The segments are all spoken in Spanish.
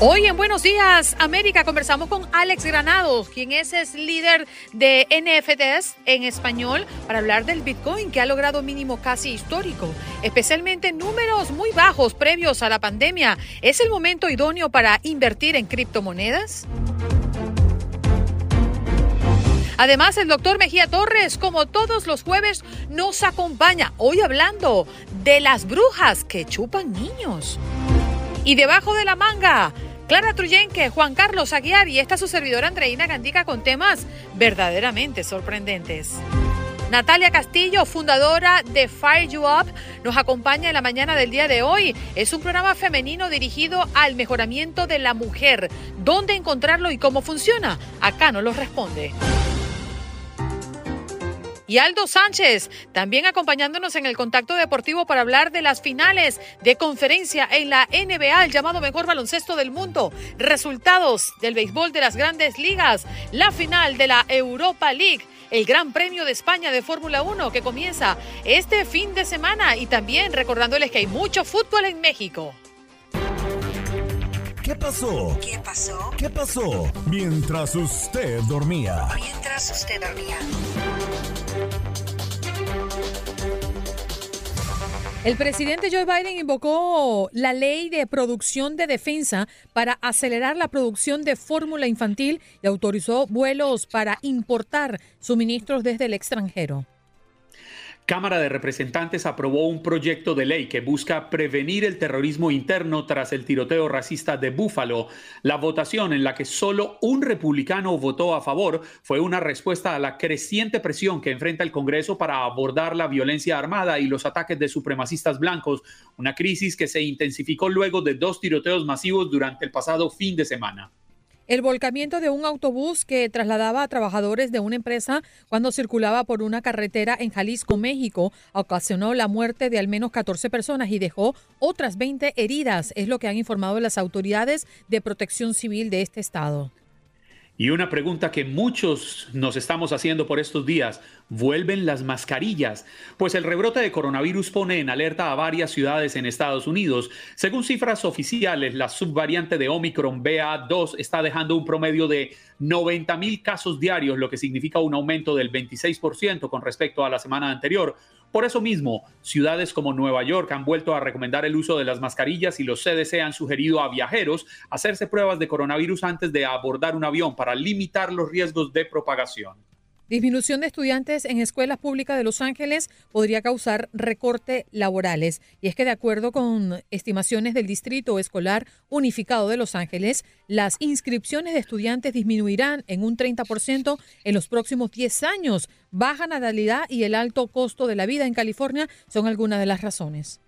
Hoy en Buenos Días América conversamos con Alex Granados, quien es, es líder de NFTs en español, para hablar del Bitcoin que ha logrado mínimo casi histórico, especialmente números muy bajos previos a la pandemia. ¿Es el momento idóneo para invertir en criptomonedas? Además, el doctor Mejía Torres, como todos los jueves, nos acompaña hoy hablando de las brujas que chupan niños. Y debajo de la manga, Clara Truyenque, Juan Carlos Aguiar y esta su servidora Andreina Gandica con temas verdaderamente sorprendentes. Natalia Castillo, fundadora de Fire You Up, nos acompaña en la mañana del día de hoy. Es un programa femenino dirigido al mejoramiento de la mujer. ¿Dónde encontrarlo y cómo funciona? Acá nos lo responde y Aldo Sánchez, también acompañándonos en el contacto deportivo para hablar de las finales de conferencia en la NBA, el llamado mejor baloncesto del mundo, resultados del béisbol de las grandes ligas, la final de la Europa League el Gran Premio de España de Fórmula 1 que comienza este fin de semana y también recordándoles que hay mucho fútbol en México. ¿Qué pasó? ¿Qué pasó? ¿Qué pasó? Mientras usted dormía. Mientras usted dormía. El presidente Joe Biden invocó la ley de producción de defensa para acelerar la producción de fórmula infantil y autorizó vuelos para importar suministros desde el extranjero. Cámara de Representantes aprobó un proyecto de ley que busca prevenir el terrorismo interno tras el tiroteo racista de Búfalo. La votación en la que solo un republicano votó a favor fue una respuesta a la creciente presión que enfrenta el Congreso para abordar la violencia armada y los ataques de supremacistas blancos, una crisis que se intensificó luego de dos tiroteos masivos durante el pasado fin de semana. El volcamiento de un autobús que trasladaba a trabajadores de una empresa cuando circulaba por una carretera en Jalisco, México, ocasionó la muerte de al menos 14 personas y dejó otras 20 heridas, es lo que han informado las autoridades de protección civil de este estado. Y una pregunta que muchos nos estamos haciendo por estos días, ¿vuelven las mascarillas? Pues el rebrote de coronavirus pone en alerta a varias ciudades en Estados Unidos. Según cifras oficiales, la subvariante de Omicron BA2 está dejando un promedio de 90 mil casos diarios, lo que significa un aumento del 26% con respecto a la semana anterior. Por eso mismo, ciudades como Nueva York han vuelto a recomendar el uso de las mascarillas y los CDC han sugerido a viajeros hacerse pruebas de coronavirus antes de abordar un avión para limitar los riesgos de propagación. Disminución de estudiantes en escuelas públicas de Los Ángeles podría causar recorte laborales. Y es que de acuerdo con estimaciones del Distrito Escolar Unificado de Los Ángeles, las inscripciones de estudiantes disminuirán en un 30% en los próximos 10 años. Baja natalidad y el alto costo de la vida en California son algunas de las razones.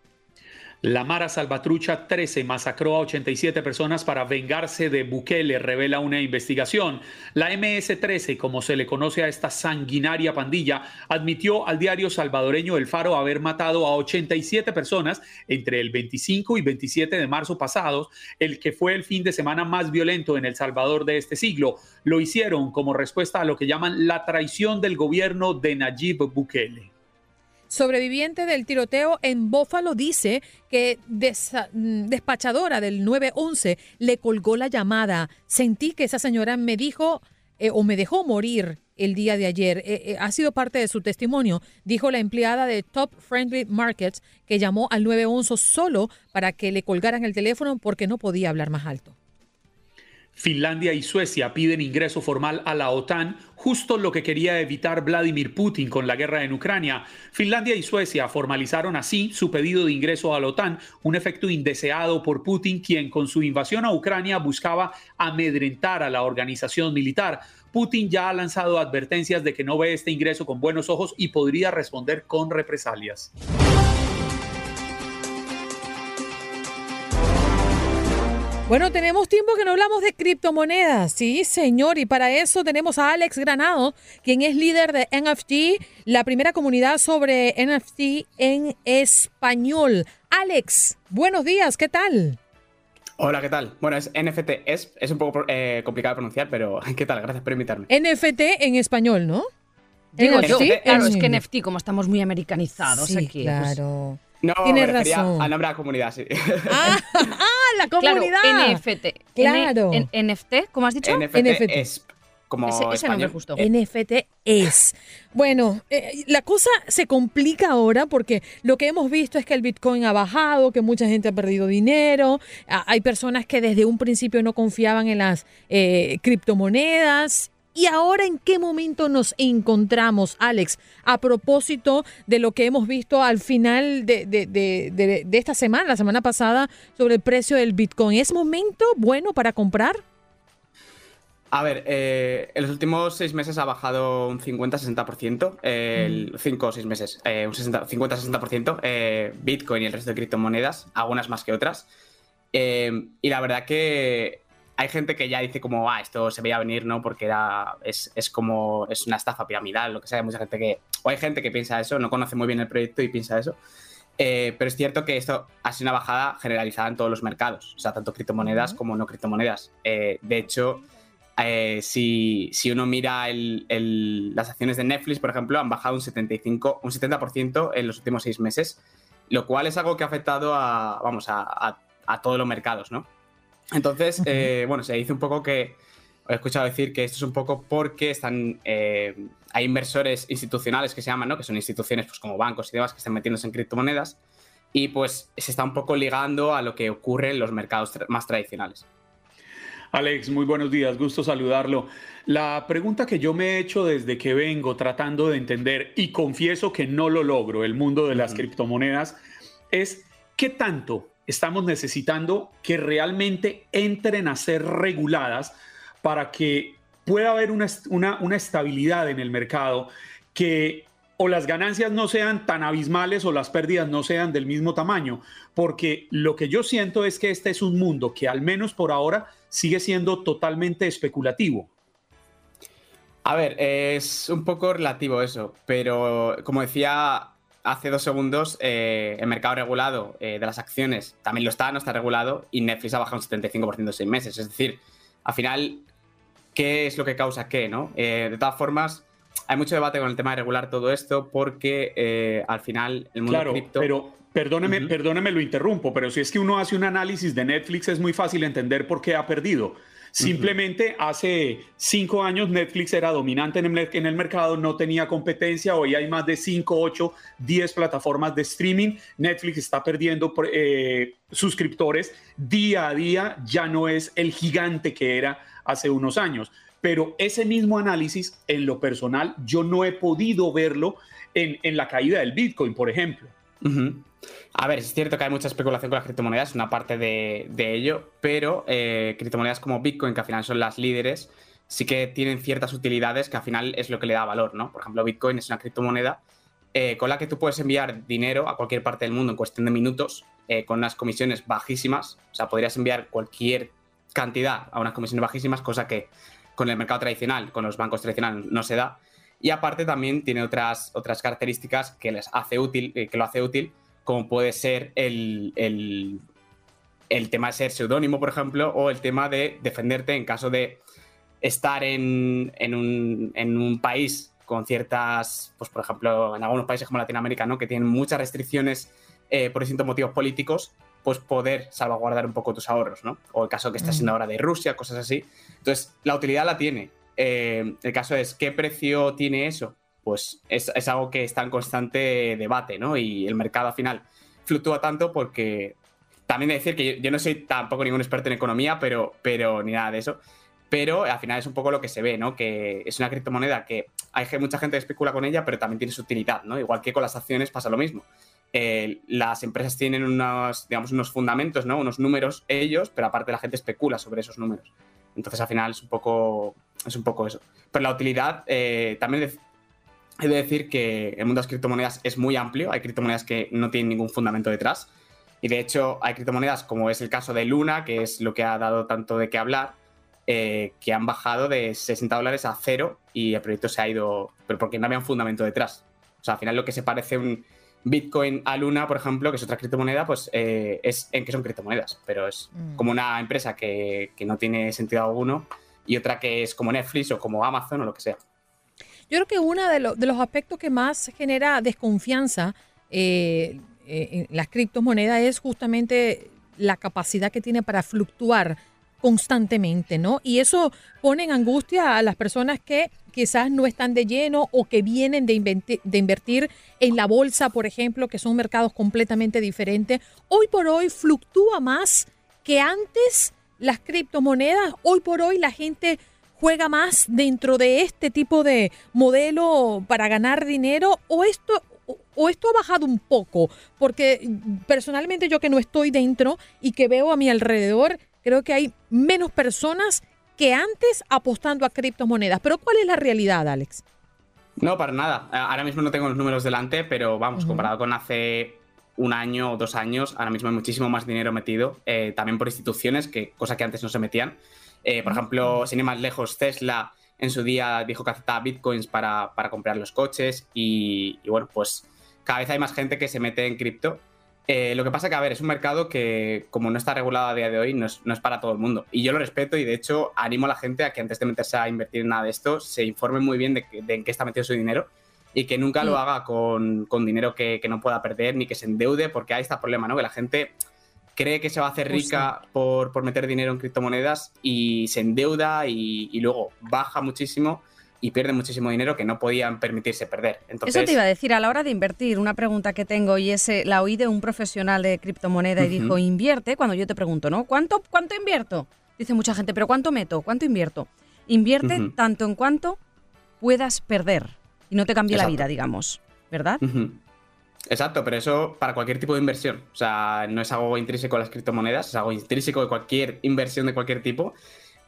La Mara Salvatrucha 13 masacró a 87 personas para vengarse de Bukele, revela una investigación. La MS-13, como se le conoce a esta sanguinaria pandilla, admitió al diario salvadoreño El Faro haber matado a 87 personas entre el 25 y 27 de marzo pasados, el que fue el fin de semana más violento en El Salvador de este siglo. Lo hicieron como respuesta a lo que llaman la traición del gobierno de Nayib Bukele sobreviviente del tiroteo en Bófalo, dice que mm, despachadora del 911 le colgó la llamada. Sentí que esa señora me dijo eh, o me dejó morir el día de ayer. Eh, eh, ha sido parte de su testimonio, dijo la empleada de Top Friendly Markets, que llamó al 911 solo para que le colgaran el teléfono porque no podía hablar más alto. Finlandia y Suecia piden ingreso formal a la OTAN, justo lo que quería evitar Vladimir Putin con la guerra en Ucrania. Finlandia y Suecia formalizaron así su pedido de ingreso a la OTAN, un efecto indeseado por Putin, quien con su invasión a Ucrania buscaba amedrentar a la organización militar. Putin ya ha lanzado advertencias de que no ve este ingreso con buenos ojos y podría responder con represalias. Bueno, tenemos tiempo que no hablamos de criptomonedas, sí, señor, y para eso tenemos a Alex Granado, quien es líder de NFT, la primera comunidad sobre NFT en español. Alex, buenos días, ¿qué tal? Hola, ¿qué tal? Bueno, es NFT, es, es un poco eh, complicado de pronunciar, pero ¿qué tal? Gracias por invitarme. NFT en español, ¿no? Digo yo, claro, es que NFT, como estamos muy americanizados sí, aquí. Pues claro. No, Tienes me razón. al nombre de la comunidad, sí. Ah, ah la comunidad. Claro, NFT. Claro. NFT, ¿cómo has dicho? NFT, NFT. es como ese, ese nombre justo. NFT es. Bueno, eh, la cosa se complica ahora porque lo que hemos visto es que el Bitcoin ha bajado, que mucha gente ha perdido dinero, hay personas que desde un principio no confiaban en las eh, criptomonedas ¿Y ahora en qué momento nos encontramos, Alex? A propósito de lo que hemos visto al final de, esta semana, la semana pasada, sobre el precio del Bitcoin. ¿Es momento bueno para comprar? A ver, eh, en los últimos seis meses ha bajado un 50-60%, eh, cinco o seis meses, eh, un 50-60% eh, Bitcoin y el resto de criptomonedas, algunas más que otras. y la verdad que hay gente que ya dice como, ah, esto se veía venir, ¿no? Porque era, es, como, es una estafa piramidal, lo que sea, hay mucha gente que, o hay gente que piensa eso, no conoce muy bien el proyecto y piensa eso. Eh, pero es cierto que esto ha sido una bajada generalizada en todos los mercados, o sea, tanto criptomonedas como no criptomonedas. Eh, de hecho, eh, si, si, uno mira el, las acciones de Netflix, por ejemplo, han bajado un 75, un 70% en los últimos seis meses, lo cual es algo que ha afectado a, vamos, a, a todos los mercados, ¿no? Entonces, eh, bueno, se dice un poco que, he escuchado decir que esto es un poco porque están, eh, hay inversores institucionales que se llaman, ¿no? Que son instituciones pues, como bancos y demás que están metiéndose en criptomonedas y pues se está un poco ligando a lo que ocurre en los mercados más tradicionales. Alex, muy buenos días, gusto saludarlo. La pregunta que yo me he hecho desde que vengo tratando de entender, y confieso que no lo logro, el mundo de las criptomonedas, es qué tanto estamos necesitando que realmente entren a ser reguladas para que pueda haber una, una, estabilidad en el mercado, que o las ganancias no sean tan abismales o las pérdidas no sean del mismo tamaño, porque lo que yo siento es que este es un mundo que al menos por ahora sigue siendo totalmente especulativo. A ver, es un poco relativo eso, pero como decía hace dos segundos, eh, el mercado regulado eh, de las acciones también lo está, no está regulado, y Netflix ha bajado un 75% en seis meses. Es decir, al final, ¿qué es lo que causa qué? ¿no? Eh, de todas formas, hay mucho debate con el tema de regular todo esto porque al final el mundo claro, cripto... Pero perdóneme, perdóneme, lo interrumpo, pero si es que uno hace un análisis de Netflix es muy fácil entender por qué ha perdido. Simplemente hace cinco años Netflix era dominante en el, mercado, no tenía competencia, hoy hay más de 5, 8, 10 plataformas de streaming, Netflix está perdiendo eh, suscriptores día a día, ya no es el gigante que era hace unos años. Pero ese mismo análisis, en lo personal, yo no he podido verlo en, la caída del Bitcoin, por ejemplo. A ver, es cierto que hay mucha especulación con las criptomonedas, una parte de, ello, pero eh, criptomonedas como Bitcoin, que al final son las líderes, sí que tienen ciertas utilidades que al final es lo que le da valor, ¿no? Por ejemplo, Bitcoin es una criptomoneda eh, con la que tú puedes enviar dinero a cualquier parte del mundo en cuestión de minutos, eh, con unas comisiones bajísimas, o sea, podrías enviar cualquier cantidad a unas comisiones bajísimas, cosa que con el mercado tradicional, con los bancos tradicionales no se da. Y aparte también tiene otras, otras características que les hace útil, que lo hace útil, como puede ser el, tema de ser seudónimo, por ejemplo, o el tema de defenderte en caso de estar en, un, país con ciertas, pues por ejemplo, en algunos países como Latinoamérica, ¿no? que tienen muchas restricciones eh, por distintos motivos políticos, pues poder salvaguardar un poco tus ahorros, ¿no? O el caso que está siendo mm. ahora de Rusia, cosas así. Entonces, la utilidad la tiene. Eh, el caso es, ¿qué precio tiene eso? Pues es, algo que está en constante debate, ¿no? Y el mercado al final fluctúa tanto porque también de decir que yo, no soy tampoco ningún experto en economía, pero, pero ni nada de eso. Pero al final es un poco lo que se ve, ¿no? Que es una criptomoneda que hay mucha gente que especula con ella, pero también tiene su utilidad, ¿no? Igual que con las acciones pasa lo mismo. Eh, las empresas tienen unos, digamos, unos fundamentos, ¿no? Unos números ellos, pero aparte la gente especula sobre esos números. Entonces al final es un poco, es un poco eso. Pero la utilidad, eh, también he de decir que el mundo de las criptomonedas es muy amplio. Hay criptomonedas que no tienen ningún fundamento detrás. Y de hecho hay criptomonedas como es el caso de Luna, que es lo que ha dado tanto de qué hablar, eh, que han bajado de 60 dólares a cero y el proyecto se ha ido, pero porque no había un fundamento detrás. O sea, al final lo que se parece un Bitcoin a Luna, por ejemplo, que es otra criptomoneda, pues eh, es en que son criptomonedas, pero es mm. como una empresa que, no tiene sentido alguno y otra que es como Netflix o como Amazon o lo que sea. Yo creo que uno de, los aspectos que más genera desconfianza eh, en las criptomonedas es justamente la capacidad que tiene para fluctuar constantemente, ¿no? Y eso pone en angustia a las personas que quizás no están de lleno o que vienen de, de, invertir en la bolsa, por ejemplo, que son mercados completamente diferentes. Hoy por hoy fluctúa más que antes las criptomonedas. Hoy por hoy la gente juega más dentro de este tipo de modelo para ganar dinero o esto o esto ha bajado un poco, porque personalmente yo que no estoy dentro y que veo a mi alrededor, creo que hay menos personas que antes apostando a criptomonedas. Pero ¿cuál es la realidad, Alex? No, para nada. Ahora mismo no tengo los números delante, pero vamos, comparado con hace un año o dos años, ahora mismo hay muchísimo más dinero metido, eh, también por instituciones, que cosa que antes no se metían. Eh, por ejemplo, sin ir más lejos, Tesla en su día dijo que aceptaba bitcoins para, comprar los coches y, y, bueno, pues cada vez hay más gente que se mete en cripto eh, lo que pasa que, a ver, es un mercado que, como no está regulado a día de hoy, no es, para todo el mundo. Y yo lo respeto y, de hecho, animo a la gente a que antes de meterse a invertir en nada de esto, se informe muy bien de, en qué está metido su dinero y que nunca lo mm. haga con, dinero que, no pueda perder ni que se endeude, porque ahí está el problema, ¿no? Que la gente cree que se va a hacer rica por, meter dinero en criptomonedas y se endeuda y luego baja muchísimo y pierden muchísimo dinero que no podían permitirse perder. Entonces, Eso te iba a decir, a la hora de invertir, una pregunta que tengo y es, eh, la oí de un profesional de criptomoneda y dijo, invierte, cuando yo te pregunto, ¿no? ¿Cuánto, ¿Cuánto invierto? Dice mucha gente, pero ¿cuánto meto? ¿Cuánto invierto? Invierte tanto en cuanto puedas perder y no te cambie la vida, digamos, ¿verdad? Exacto, pero eso para cualquier tipo de inversión. O sea, no es algo intrínseco a las criptomonedas, es algo intrínseco de cualquier inversión de cualquier tipo.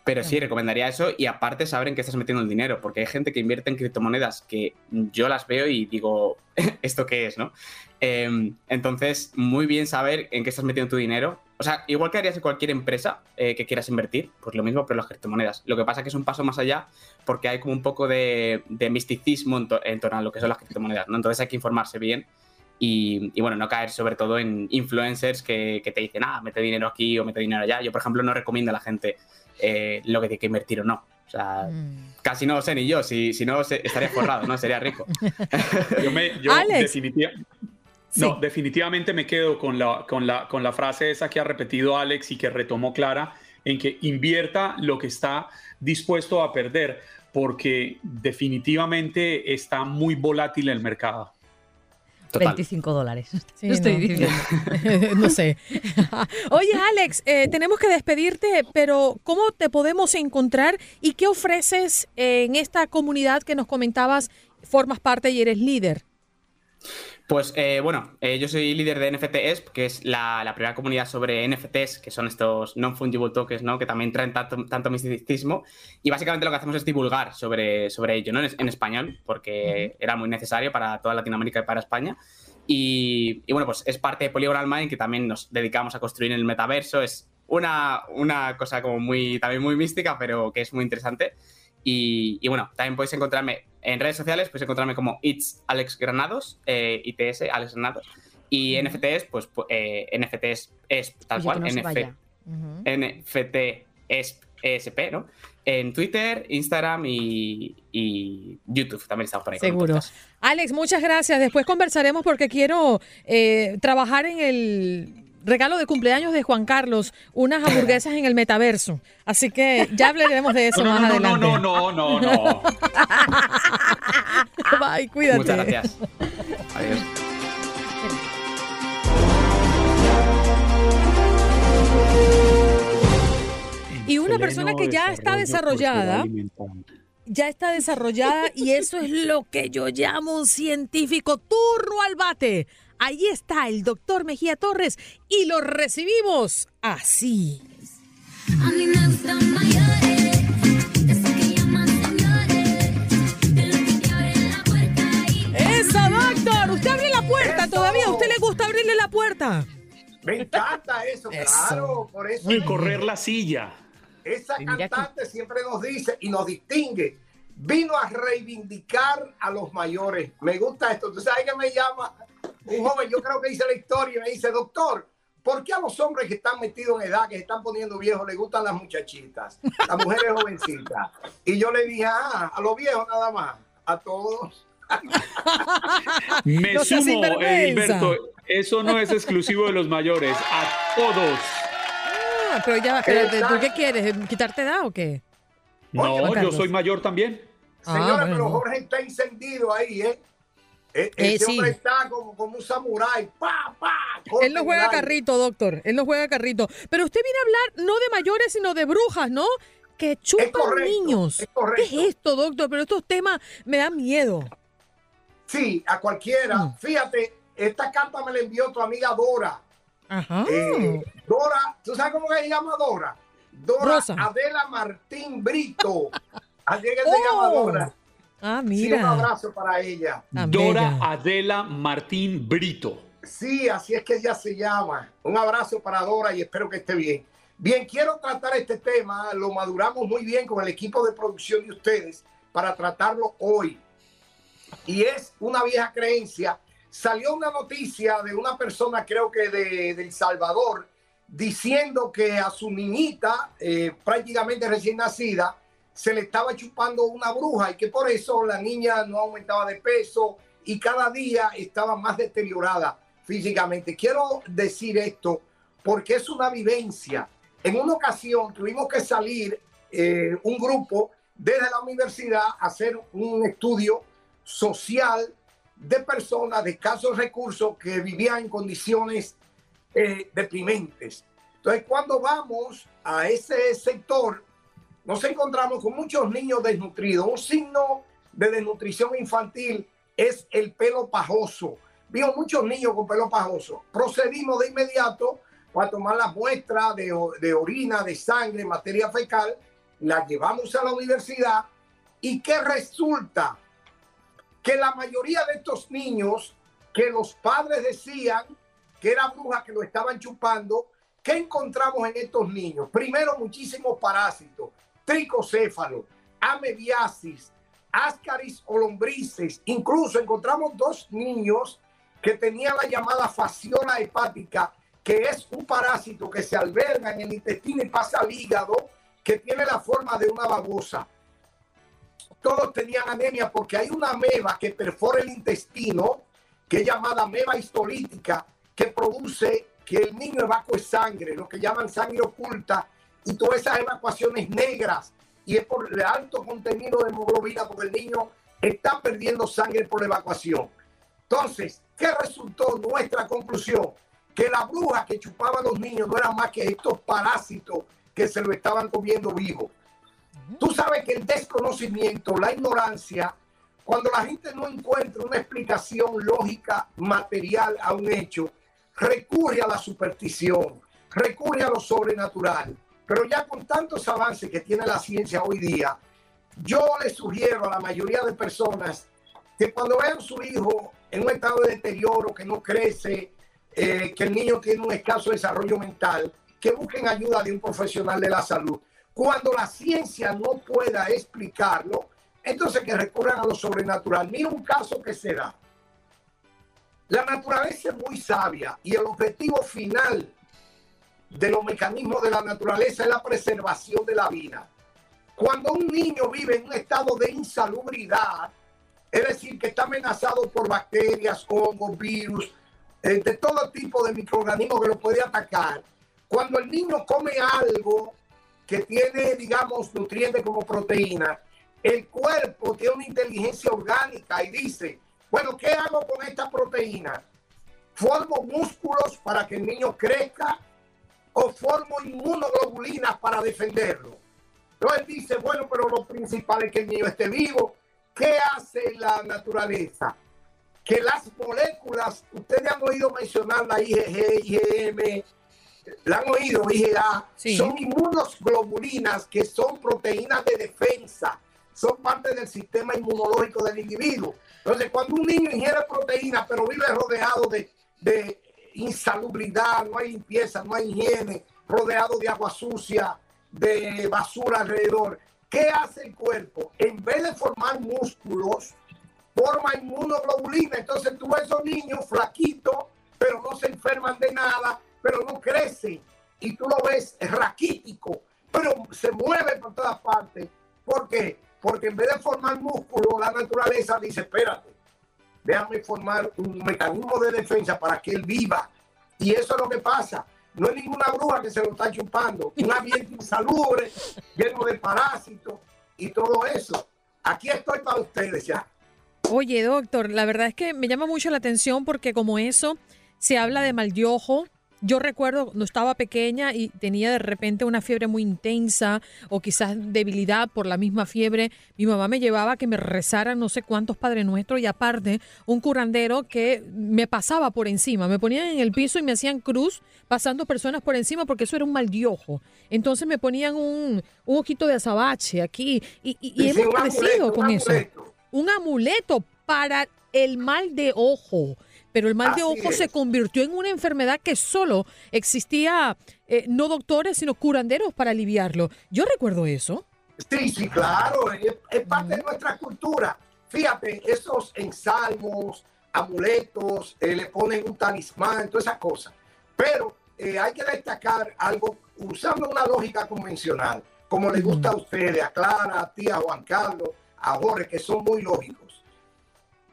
Pero sí, recomendaría eso y aparte saber en qué estás metiendo el dinero, porque hay gente que invierte en criptomonedas que yo las veo y digo, ¿esto qué es, no? Em, entonces, muy bien saber en qué estás metiendo tu dinero. O sea, igual que harías en cualquier empresa eh, que quieras invertir, pues lo mismo, pero las criptomonedas. Lo que pasa es que es un paso más allá porque hay como un poco de, misticismo en, torno a lo que son las criptomonedas, ¿no? Entonces hay que informarse bien y, bueno, no caer sobre todo en influencers que, que, te dicen, ah, mete dinero aquí o mete dinero allá. Yo, por ejemplo, no recomiendo a la gente eh, lo que tiene que invertir o no. O sea, mm. casi no lo sé ni yo. Si, si no, estaría forrado, ¿no? Sería rico. yo me, yo no, definitivamente me quedo con la, con, la, con la frase esa que ha repetido Alex y que retomó Clara, en que invierta lo que está dispuesto a perder, porque definitivamente está muy volátil el mercado. 25 dólares. Estoy diciendo. no sé. Oye, Alex, eh, tenemos que despedirte, pero ¿cómo te podemos encontrar y qué ofreces en esta comunidad que nos comentabas? Formas parte y eres líder. Pues eh, bueno, eh, yo soy líder de NFT que es la, primera comunidad sobre NFTs, que son estos non-fungible tokens, ¿no? que también traen tanto, tanto, misticismo. Y básicamente lo que hacemos es divulgar sobre, sobre ello, ¿no? en, español, porque era muy necesario para toda Latinoamérica y para España. Y, bueno, pues es parte de Polygonal Mind, que también nos dedicamos a construir el metaverso. Es una, una cosa como muy, también muy mística, pero que es muy interesante. Y, bueno, también podéis encontrarme en redes sociales, podéis encontrarme como It's Alex Granados, eh, ITS Alex Granados. Y NFTs, pues eh, NFTs es tal cual, NFT es ESP, ¿no? En Twitter, Instagram y, YouTube también estamos por ahí. Seguro. Alex, muchas gracias. Después conversaremos porque quiero eh, trabajar en el regalo de cumpleaños de Juan Carlos, unas hamburguesas en el metaverso. Así que ya hablaremos de eso más adelante. No, no, no, no, no. Bye, cuídate. Muchas gracias. Adiós. Y una persona que ya está desarrollada, ya está desarrollada y eso es lo que yo llamo un científico turro al bate. Ahí está el doctor Mejía Torres y lo recibimos así. A mí me gustan mayores, esos que llaman señores, de los que te abren la puerta y ¡Eso, doctor! Usted abre la puerta todavía. ¿A usted le gusta abrirle la puerta? Me encanta eso, Eso. claro. Por eso Y correr la silla. esa cantante siempre nos dice y nos distingue. Vino a reivindicar a los mayores. Me gusta esto. ¿Tú sabes que me llama? Un joven, yo creo que dice la historia y me dice, doctor, ¿por qué a los hombres que están metidos en edad, que se están poniendo viejos, les gustan las muchachitas, las mujeres jovencitas? Y yo le dije, ah, a los viejos nada más, a todos. Me No sumo. Edilberto. Eso no es exclusivo de los mayores. A todos. Ah, pero ya, espérate, ¿tú qué quieres? ¿Quitarte edad o qué? No, yo soy mayor también. Ah, Señora, bueno, pero. Jorge está encendido ahí, ¿eh? Eh, Ese sí. hombre está como, como un samurái. ¡Pa, pa! Él no juega carrito, doctor. Él no juega carrito. Pero usted viene a hablar no de mayores, sino de brujas, ¿no? Que chupan correcto, niños. es correcto. ¿Qué es esto, doctor? Pero estos temas me dan miedo. Sí, a cualquiera. Mm. Fíjate, esta carta me la envió tu amiga Dora. Ajá. Eh, Dora, ¿tú sabes cómo se llama Dora? Dora Rosa. Adela Martín Brito. Así es que se llama Oh, Dora. Ah, Sí, un mira. abrazo para ella. Tan Dora bella. Adela Martín Brito. Sí, así es que ella se llama. Un abrazo para Dora y espero que esté bien. Bien, quiero tratar este tema, lo maduramos muy bien con el equipo de producción de ustedes para tratarlo hoy. Y es una vieja creencia. Salió una noticia de una persona, creo que de, de El Salvador, diciendo que a su niñita, eh, prácticamente recién nacida, se le estaba chupando una bruja y que por eso la niña no aumentaba de peso y cada día estaba más deteriorada físicamente. Quiero decir esto porque es una vivencia. En una ocasión tuvimos que salir eh, un grupo desde la universidad a hacer un estudio social de personas de escasos recursos que vivían en condiciones eh, deprimentes. Entonces, cuando vamos a ese sector, nos encontramos con muchos niños desnutridos. Un signo de desnutrición infantil es el pelo pajoso. Vimos muchos niños con pelo pajoso. Procedimos de inmediato para tomar las muestras de, orina, de sangre, materia fecal, las llevamos a la universidad y ¿qué resulta? Que la mayoría de estos niños que los padres decían que era bruja que lo estaban chupando, ¿qué encontramos en estos niños? Primero, muchísimos parásitos, tricocéfalo, amebiasis, ascaris o lombrices. Incluso encontramos dos niños que tenían la llamada fasciola hepática, que es un parásito que se alberga en el intestino y pasa al hígado, que tiene la forma de una babosa. Todos tenían anemia porque hay una ameba que perfora el intestino, que es llamada ameba histolítica, que produce que el niño evacue sangre, lo que llaman sangre oculta, y todas esas evacuaciones negras, y es por el alto contenido de hemoglobina, porque el niño está perdiendo sangre por la evacuación. Entonces, ¿qué resultó nuestra conclusión? Que la bruja que chupaba a los niños no era más que estos parásitos que se lo estaban comiendo vivo. Tú sabes que el desconocimiento, la ignorancia, cuando la gente no encuentra una explicación lógica, material a un hecho, recurre a la superstición, recurre a lo sobrenatural. Pero ya con tantos avances que tiene la ciencia hoy día, yo le sugiero a la mayoría de personas que cuando vean su hijo en un estado de deterioro, que no crece, eh, que el niño tiene un escaso desarrollo mental, que busquen ayuda de un profesional de la salud. Cuando la ciencia no pueda explicarlo, entonces que recurran a lo sobrenatural. Mira un caso que se da. La naturaleza es muy sabia y el objetivo final de los mecanismos de la naturaleza es la preservación de la vida. Cuando un niño vive en un estado de insalubridad, es decir, que está amenazado por bacterias, hongos, virus, eh, de todo tipo de microorganismos que lo puede atacar, cuando el niño come algo que tiene, digamos, nutrientes como proteína, el cuerpo tiene una inteligencia orgánica y dice, bueno, ¿qué hago con esta proteína? Formo músculos para que el niño crezca o formo inmunoglobulinas para defenderlo. Entonces él dice, bueno, pero lo principal es que el niño esté vivo. ¿Qué hace la naturaleza? Que las moléculas, ustedes han oído mencionar la IgG, IgM, la han oído, IgA, Sí. son inmunoglobulinas que son proteínas de defensa, son parte del sistema inmunológico del individuo. Entonces, cuando un niño ingiere proteínas, pero vive rodeado de, de insalubridad, no hay limpieza, no hay higiene, rodeado de agua sucia, de basura alrededor, ¿qué hace el cuerpo? En vez de formar músculos, forma inmunoglobulina. Entonces tú ves esos niños flaquitos, pero no se enferman de nada, pero no crecen. Y tú lo ves raquítico, pero se mueve por todas partes. ¿Por qué? Porque en vez de formar músculo, la naturaleza dice, espérate, déjame formar un mecanismo de defensa para que él viva. Y eso es lo que pasa. No es ninguna bruja que se lo está chupando. Un ambiente insalubre, lleno de parásitos y todo eso. Aquí estoy para ustedes ya. Oye, doctor, la verdad es que me llama mucho la atención porque como eso se habla de mal de ojo. Yo recuerdo cuando estaba pequeña y tenía de repente una fiebre muy intensa o quizás debilidad por la misma fiebre. Mi mamá me llevaba a que me rezara no sé cuántos Padre Nuestros y aparte un curandero que me pasaba por encima. Me ponían en el piso y me hacían cruz pasando personas por encima porque eso era un mal de ojo. Entonces me ponían un, un ojito de azabache aquí y, y- y hemos crecido amuleto, con un eso amuleto. un amuleto para el mal de ojo. Pero el mal de Así ojo se convirtió en una enfermedad que solo existía eh, no doctores, sino curanderos para aliviarlo. Yo recuerdo eso. Sí, sí, claro, es, es parte de nuestra cultura. Fíjate, esos ensalmos, amuletos, eh, le ponen un talismán, todas esas cosas. Pero eh, hay que destacar algo usando una lógica convencional, como le gusta a ustedes, a Clara, a ti, a Juan Carlos, a Jorge, que son muy lógicos.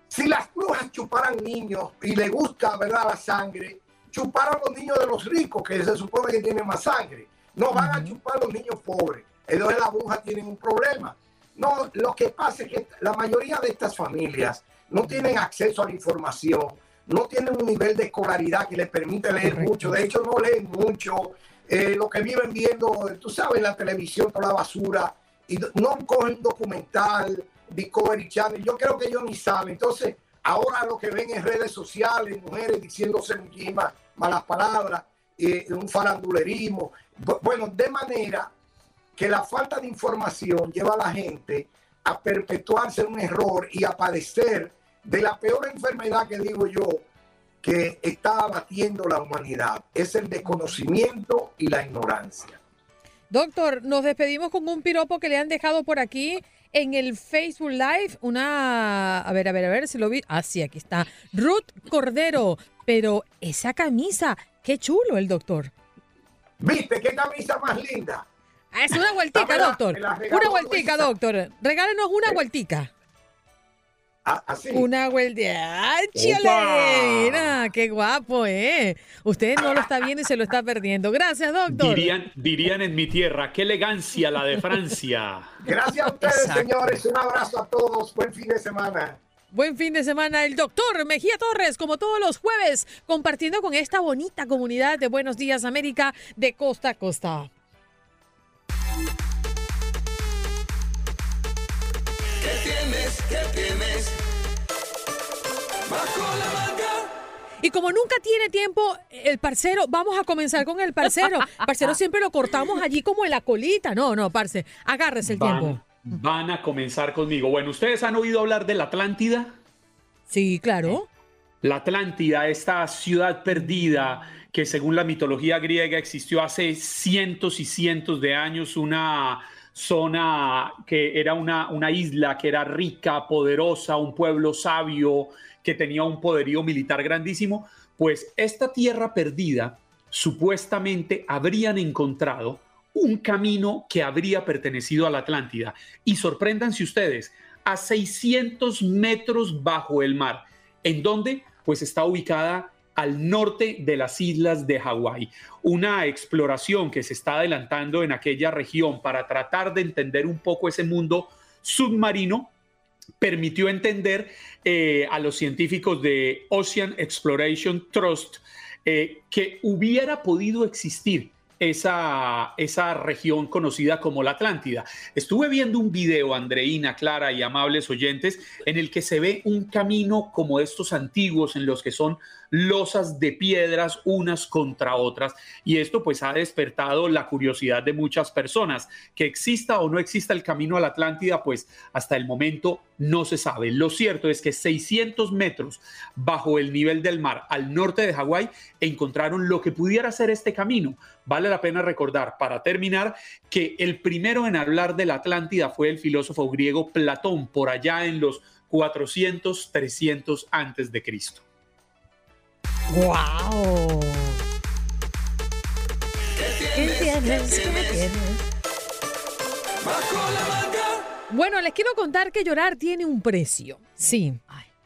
Si las brujas chuparan niños y le gusta, ¿verdad?, la sangre, chuparan los niños de los ricos, que se supone que tienen más sangre. No van a chupar los niños pobres. Entonces las brujas tienen un problema. No, lo que pasa es que la mayoría de estas familias no tienen acceso a la información, no tienen un nivel de escolaridad que les permite leer Correcto. mucho. De hecho, no leen mucho. Eh, lo que viven viendo, tú sabes, en la televisión, toda la basura, y no cogen documental, Discovery Channel. Yo creo que ellos ni saben. Entonces, ahora lo que ven en redes sociales, mujeres diciéndose muchísimas malas palabras, eh, un farandulerismo. Bu- Bueno, de manera que la falta de información lleva a la gente a perpetuarse un error y a padecer de la peor enfermedad que digo yo que está abatiendo la humanidad. Es el desconocimiento y la ignorancia. Doctor, nos despedimos con un piropo que le han dejado por aquí en el Facebook Live. Una, a ver, a ver, a ver si lo vi. Ah, sí, aquí está. Ruth Cordero. Pero esa camisa, qué chulo el doctor. ¿Viste qué camisa más linda? Ah, Es una vueltica, doctor. la Una vueltica, doctor. Regálenos una Eh, vueltica. Ah, Así. Una vuelta. ¡Ay. Mira, qué guapo, ¿eh? Usted no lo está viendo y se lo está perdiendo. Gracias, doctor. Dirían, dirían en mi tierra, qué elegancia la de Francia. Gracias a ustedes, Exacto. señores. Un abrazo a todos. Buen fin de semana. Buen fin de semana, el doctor Mejía Torres, como todos los jueves, compartiendo con esta bonita comunidad de Buenos Días América de costa a costa. Y como nunca tiene tiempo el parcero, vamos a comenzar con el parcero. Parcero siempre lo cortamos allí como en la colita. No, no, parce, agárrese el tiempo. Van, van a comenzar conmigo. Bueno, ¿ustedes han oído hablar de la Atlántida? Sí, claro. La Atlántida, esta ciudad perdida que según la mitología griega existió hace cientos y cientos de años, una zona que era una, una isla que era rica, poderosa, un pueblo sabio, que tenía un poderío militar grandísimo, pues esta tierra perdida supuestamente habrían encontrado un camino que habría pertenecido a la Atlántida. Y sorpréndanse ustedes, a 600 metros bajo el mar. ¿En dónde? Pues está ubicada al norte de las islas de Hawái. Una exploración que se está adelantando en aquella región para tratar de entender un poco ese mundo submarino permitió entender eh, a los científicos de Ocean Exploration Trust eh, que hubiera podido existir esa, esa región conocida como la Atlántida. Estuve viendo un video, Andreina, Clara y amables oyentes, en el que se ve un camino como estos antiguos en los que son losas de piedras unas contra otras y esto pues ha despertado la curiosidad de muchas personas. Que exista o no exista el camino a la Atlántida pues hasta el momento no se sabe. Lo cierto es que 600 metros bajo el nivel del mar al norte de Hawái encontraron lo que pudiera ser este camino. Vale la pena recordar para terminar que el primero en hablar de la Atlántida fue el filósofo griego Platón por allá en los 400, 300 antes de Cristo. ¡Wow! ¿Qué tienes? ¿Qué tienes? Bueno, les quiero contar que llorar tiene un precio. Sí.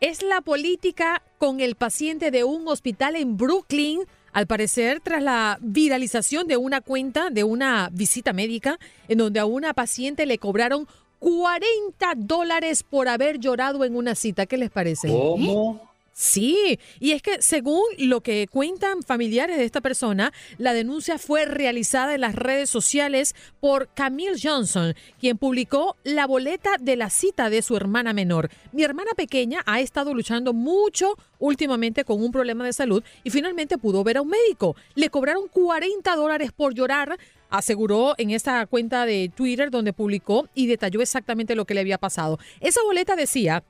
Es la política con el paciente de un hospital en Brooklyn, al parecer tras la viralización de una cuenta de una visita médica en donde a una paciente le cobraron 40 dólares por haber llorado en una cita. ¿Qué les parece? ¿Cómo? Sí, y es que según lo que cuentan familiares de esta persona, la denuncia fue realizada en las redes sociales por Camille Johnson, quien publicó la boleta de la cita de su hermana menor. Mi hermana pequeña ha estado luchando mucho últimamente con un problema de salud y finalmente pudo ver a un médico. Le cobraron 40 dólares por llorar aseguró en esta cuenta de Twitter donde publicó y detalló exactamente lo que le había pasado. Esa boleta decía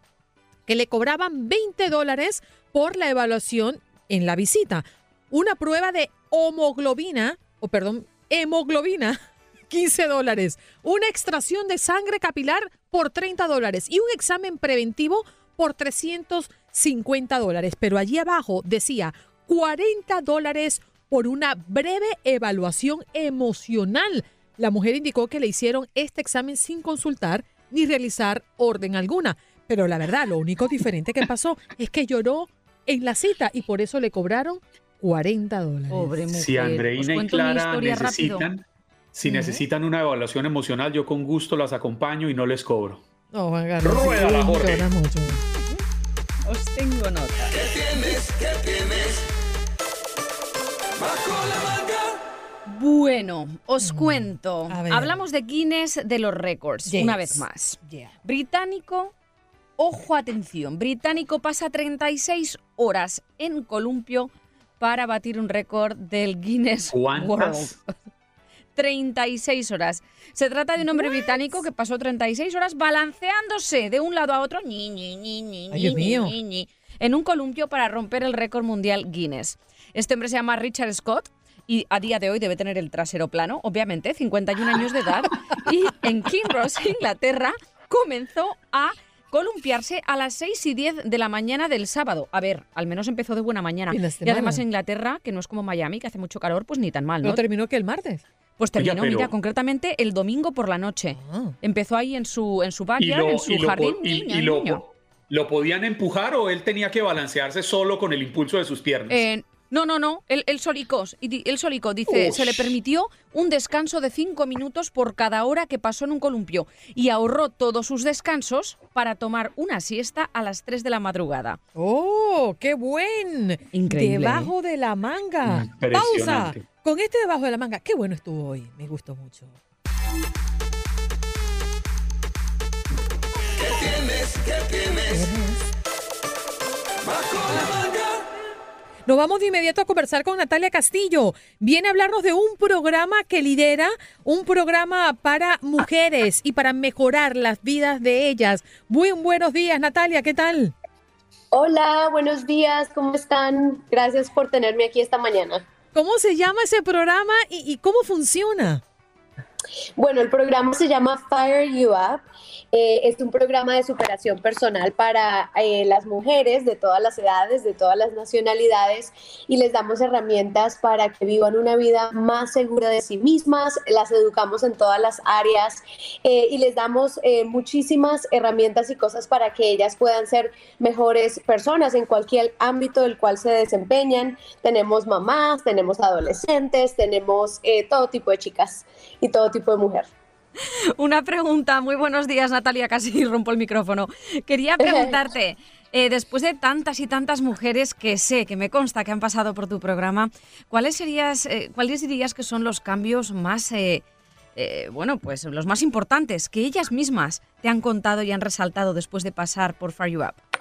que le cobraban 20 dólares por la evaluación en la visita. Una prueba de homoglobina, o perdón, hemoglobina, 15 dólares. Una extracción de sangre capilar por 30 dólares. Y un examen preventivo por 350 dólares. Pero allí abajo decía 40 dólares por una breve evaluación emocional. La mujer indicó que le hicieron este examen sin consultar ni realizar orden alguna. Pero la verdad, lo único diferente que pasó es que lloró en la cita y por eso le cobraron 40 dólares. Pobre mujer. Si Andreina Os y cuento Clara rápido. necesitan, si necesitan una evaluación emocional, yo con gusto las acompaño y no les cobro. No, Juan Carlos, sí, Ruédala, tú Jorge. lloras mucho. Os tengo nota. Bueno, os cuento. Mm, ver. Hablamos de Guinness de los récords, Yes. una vez más. Yeah. Británico, ojo atención, británico pasa 36 horas en columpio para batir un récord del Guinness World. ¿Cuántas? 36 horas. Se trata de un hombre británico que pasó 36 horas balanceándose de un lado a otro ñi, ñi, ñi, Ay, ñi, en un columpio para romper el récord mundial Guinness. Este hombre se llama Richard Scott y a día de hoy debe tener el trasero plano, obviamente, 51 años de edad, y en Kinross, Inglaterra, comenzó a columpiarse a las 6 y 10 de la mañana del sábado. A ver, al menos empezó de buena mañana. Fin de Y además en Inglaterra, que no es como Miami, que hace mucho calor, pues ni tan mal, ¿No ¿no? terminó que el martes? Pues terminó, pero- mira, concretamente el domingo por la noche. Ah. Empezó ahí en su, en su backyard, lo, en su y lo jardín. po- y- niño, y lo niño. ¿Lo podían empujar o él tenía que balancearse solo con el impulso de sus piernas? Eh, no, no, no, el, el di- el solicó, dice, Ush. se le permitió un descanso de cinco minutos por cada hora que pasó en un columpio y ahorró todos sus descansos para tomar una siesta a las 3 de la madrugada. ¡Oh, qué buen! Increíble, ¿eh? Debajo de la manga. Pausa. Con este debajo de la manga. Qué bueno estuvo hoy. Me gustó mucho. Nos vamos de inmediato a conversar con Natalia Castillo. Viene a hablarnos de un programa que lidera, un programa para mujeres y para mejorar las vidas de ellas. Muy buenos días, Natalia, ¿qué tal? Hola, buenos días, ¿cómo están? Gracias por tenerme aquí esta mañana. ¿Cómo se llama ese programa y, y cómo funciona? Bueno, el programa se llama Fire You Up. Eh, es un programa de superación personal para eh, las mujeres de todas las edades, de todas las nacionalidades, y les damos herramientas para que vivan una vida más segura de sí mismas. Las educamos en todas las áreas eh, y les damos eh, muchísimas herramientas y cosas para que ellas puedan ser mejores personas en cualquier ámbito del cual se desempeñan. Tenemos mamás, tenemos adolescentes, tenemos eh, todo tipo de chicas y todo tipo de mujer. Una pregunta, muy buenos días Natalia, casi rompo el micrófono. Quería preguntarte, Eh, después de tantas y tantas mujeres que sé, que me consta que han pasado por tu programa, ¿cuáles, serías, eh, ¿cuáles dirías que son los cambios más, eh, bueno, pues los más importantes que ellas mismas te han contado y han resaltado después de pasar por Fire You Up?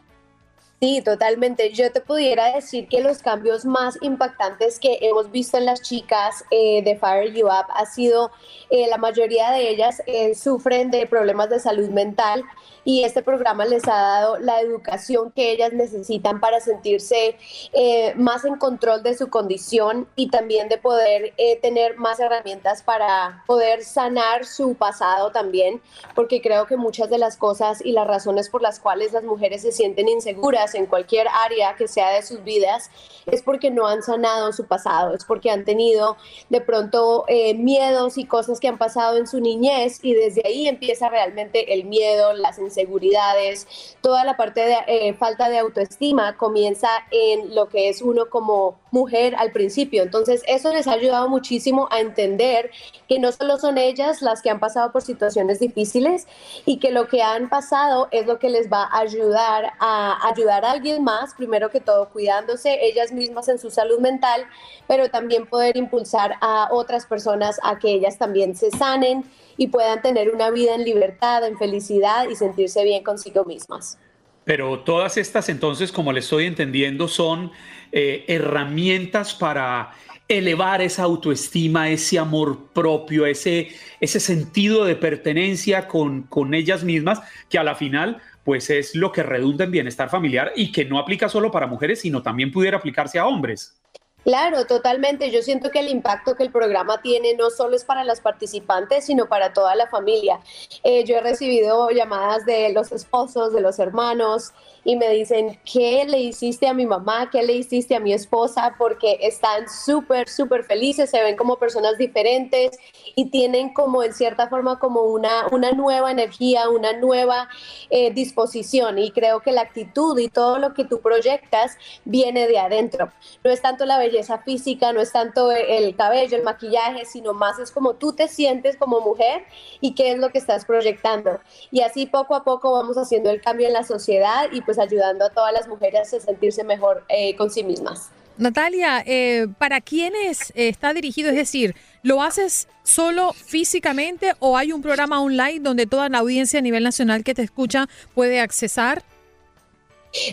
Sí, totalmente. Yo te pudiera decir que los cambios más impactantes que hemos visto en las chicas eh, de Fire You Up ha sido, eh, la mayoría de ellas eh, sufren de problemas de salud mental y este programa les ha dado la educación que ellas necesitan para sentirse eh, más en control de su condición y también de poder eh, tener más herramientas para poder sanar su pasado también, porque creo que muchas de las cosas y las razones por las cuales las mujeres se sienten inseguras en cualquier área que sea de sus vidas es porque no han sanado su pasado, es porque han tenido de pronto eh, miedos y cosas que han pasado en su niñez y desde ahí empieza realmente el miedo, las inseguridades, toda la parte de eh, falta de autoestima comienza en lo que es uno como mujer al principio. Entonces eso les ha ayudado muchísimo a entender que no solo son ellas las que han pasado por situaciones difíciles y que lo que han pasado es lo que les va a ayudar a ayudar alguien más, primero que todo cuidándose ellas mismas en su salud mental, pero también poder impulsar a otras personas a que ellas también se sanen y puedan tener una vida en libertad, en felicidad y sentirse bien consigo mismas. Pero todas estas entonces, como le estoy entendiendo, son eh, herramientas para elevar esa autoestima, ese amor propio, ese, ese sentido de pertenencia con, con ellas mismas, que a la final pues es lo que redunda en bienestar familiar y que no aplica solo para mujeres, sino también pudiera aplicarse a hombres. Claro, totalmente. Yo siento que el impacto que el programa tiene no solo es para las participantes, sino para toda la familia. Eh, yo he recibido llamadas de los esposos, de los hermanos, y me dicen, ¿qué le hiciste a mi mamá? ¿Qué le hiciste a mi esposa? Porque están súper, súper felices, se ven como personas diferentes y tienen como en cierta forma como una, una nueva energía, una nueva eh, disposición. Y creo que la actitud y todo lo que tú proyectas viene de adentro. No es tanto la belleza física, no es tanto el cabello, el maquillaje, sino más es como tú te sientes como mujer y qué es lo que estás proyectando. Y así poco a poco vamos haciendo el cambio en la sociedad y pues ayudando a todas las mujeres a sentirse mejor eh, con sí mismas. Natalia, eh, ¿para quiénes eh, está dirigido? Es decir, ¿lo haces solo físicamente o hay un programa online donde toda la audiencia a nivel nacional que te escucha puede accesar?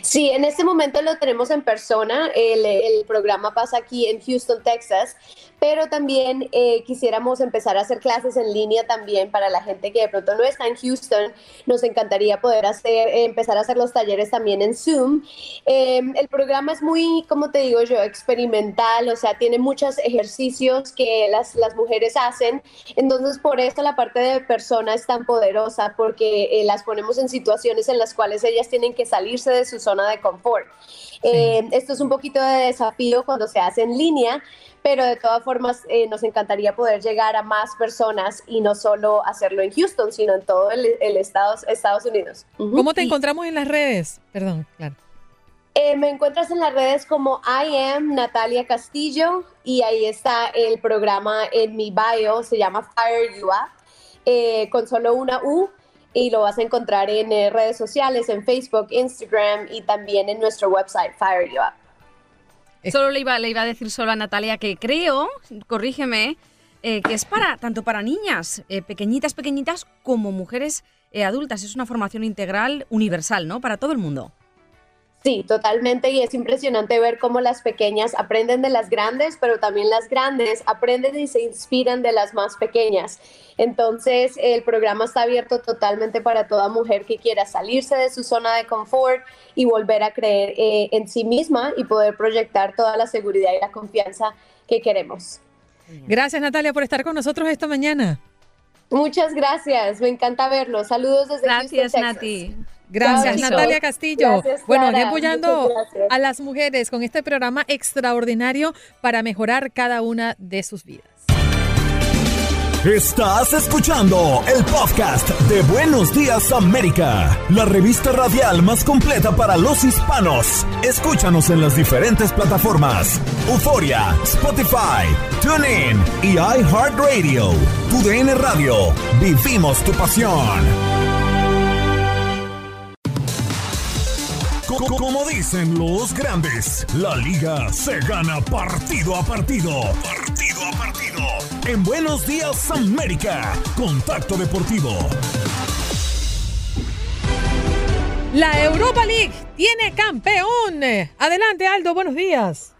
Sí, en este momento lo tenemos en persona. El, el programa pasa aquí en Houston, Texas, pero también eh, quisiéramos empezar a hacer clases en línea también para la gente que de pronto no está en Houston. Nos encantaría poder hacer, eh, empezar a hacer los talleres también en Zoom. Eh, el programa es muy, como te digo yo, experimental, o sea, tiene muchos ejercicios que las, las mujeres hacen. Entonces, por eso la parte de persona es tan poderosa, porque eh, las ponemos en situaciones en las cuales ellas tienen que salirse de su zona de confort. Eh, esto es un poquito de desafío cuando se hace en línea, pero de todas formas eh, nos encantaría poder llegar a más personas y no solo hacerlo en Houston, sino en todo el, el Estados, Estados Unidos. ¿Cómo te Y, encontramos en las redes? Perdón, claro. eh, me encuentras en las redes como I am Natalia Castillo y ahí está el programa en mi bio, se llama Fire You Up, eh, con solo una U y lo vas a encontrar en eh, redes sociales, en Facebook, Instagram y también en nuestro website Fire You Up. Solo le iba, a decir solo a Natalia que creo, corrígeme, eh, que es para tanto para niñas eh, pequeñitas, pequeñitas, como mujeres eh, adultas. Es una formación integral universal, ¿no? Para todo el mundo. Sí, totalmente. Y es impresionante ver cómo las pequeñas aprenden de las grandes, pero también las grandes aprenden y se inspiran de las más pequeñas. Entonces, el programa está abierto totalmente para toda mujer que quiera salirse de su zona de confort y volver a creer eh, en sí misma y poder proyectar toda la seguridad y la confianza que queremos. Gracias, Natalia, por estar con nosotros esta mañana. Muchas gracias, me encanta verlos. Saludos desde Gracias, Houston, Texas. Nati. Gracias, Natalia. Castillo. Gracias, bueno, apoyando a las mujeres con este programa extraordinario para mejorar cada una de sus vidas. Estás escuchando el podcast de Buenos Días América, la revista radial más completa para los hispanos. Escúchanos en las diferentes plataformas: Euforia, Spotify, TuneIn y iHeartRadio. Tu DN Radio. Vivimos tu pasión. Co- dicen los grandes, la liga se gana partido a partido. Partido a partido. En Buenos Días América, Contacto Deportivo. La Europa League tiene campeón. Adelante, Aldo, buenos días.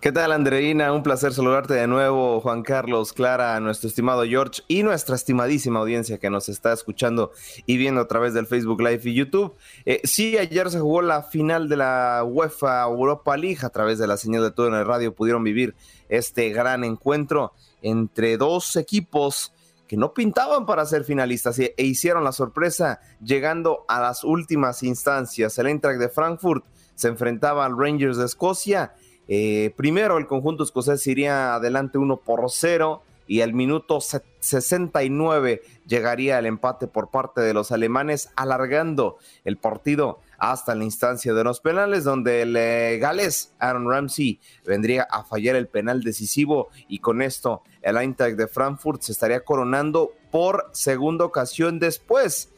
¿Qué tal, Andreina? Un placer saludarte de nuevo, Juan Carlos, Clara, nuestro estimado George y nuestra estimadísima audiencia que nos está escuchando y viendo a través del Facebook Live y YouTube. Eh, sí, ayer se jugó la final de la UEFA Europa League a través de la señal de todo en el radio. Pudieron vivir este gran encuentro entre dos equipos que no pintaban para ser finalistas e hicieron la sorpresa llegando a las últimas instancias. El Eintracht de Frankfurt se enfrentaba al Rangers de Escocia. Eh, primero el conjunto escocés iría adelante 1 por 0 y al minuto se- 69 llegaría el empate por parte de los alemanes, alargando el partido hasta la instancia de los penales, donde el eh, galés Aaron Ramsey vendría a fallar el penal decisivo y con esto el Eintracht de Frankfurt se estaría coronando por segunda ocasión después.